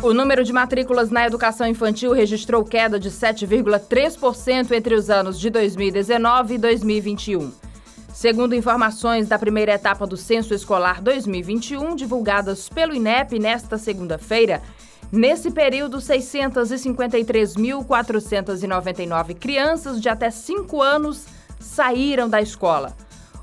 O número de matrículas na educação infantil registrou queda de 7,3% entre os anos de 2019 e 2021. Segundo informações da primeira etapa do Censo Escolar 2021, divulgadas pelo INEP nesta segunda-feira, nesse período, 653.499 crianças de até 5 anos saíram da escola.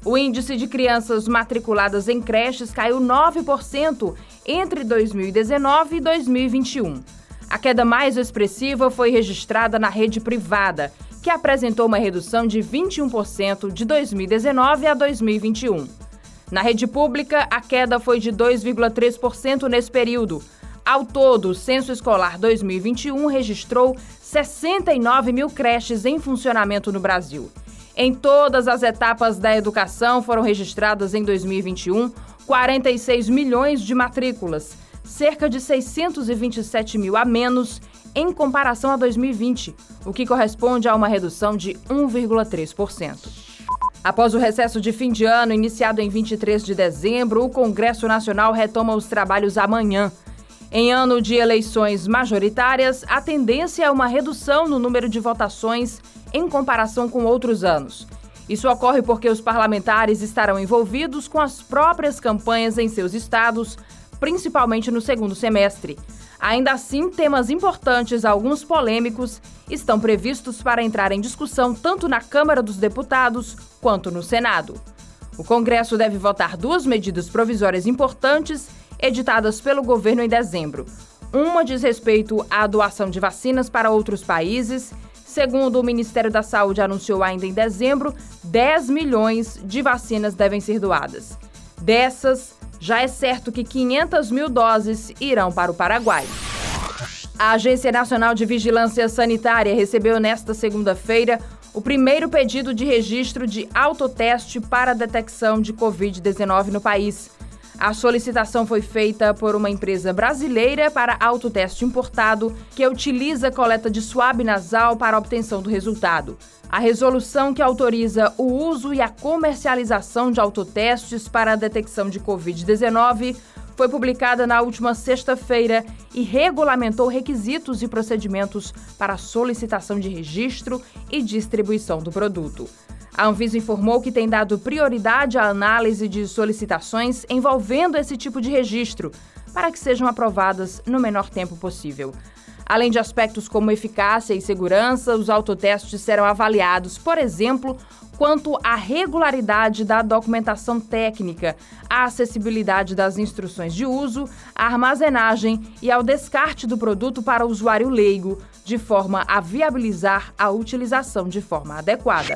O índice de crianças matriculadas em creches caiu 9% entre 2019 e 2021. A queda mais expressiva foi registrada na rede privada, que apresentou uma redução de 21% de 2019 a 2021. Na rede pública, a queda foi de 2,3% nesse período. Ao todo, o Censo Escolar 2021 registrou 69 mil creches em funcionamento no Brasil. Em todas as etapas da educação foram registradas em 2021 46 milhões de matrículas, cerca de 627 mil a menos em comparação a 2020, o que corresponde a uma redução de 1,3%. Após o recesso de fim de ano, iniciado em 23 de dezembro, o Congresso Nacional retoma os trabalhos amanhã. Em ano de eleições majoritárias, a tendência é uma redução no número de votações em comparação com outros anos. Isso ocorre porque os parlamentares estarão envolvidos com as próprias campanhas em seus estados, principalmente no segundo semestre. Ainda assim, temas importantes, alguns polêmicos, estão previstos para entrar em discussão tanto na Câmara dos Deputados quanto no Senado. O Congresso deve votar duas medidas provisórias importantes editadas pelo governo em dezembro. Uma diz respeito à doação de vacinas para outros países Segundo o Ministério da Saúde anunciou ainda em dezembro, 10 milhões de vacinas devem ser doadas. Dessas, já é certo que 500 mil doses irão para o Paraguai. A Agência Nacional de Vigilância Sanitária recebeu nesta segunda-feira o primeiro pedido de registro de autoteste para detecção de Covid-19 no país. A solicitação foi feita por uma empresa brasileira para autoteste importado que utiliza coleta de suave nasal para obtenção do resultado. A resolução que autoriza o uso e a comercialização de autotestes para a detecção de Covid-19 foi publicada na última sexta-feira e regulamentou requisitos e procedimentos para solicitação de registro e distribuição do produto. A Anvisa informou que tem dado prioridade à análise de solicitações envolvendo esse tipo de registro, para que sejam aprovadas no menor tempo possível. Além de aspectos como eficácia e segurança, os autotestes serão avaliados, por exemplo, quanto à regularidade da documentação técnica, à acessibilidade das instruções de uso, à armazenagem e ao descarte do produto para o usuário leigo, de forma a viabilizar a utilização de forma adequada.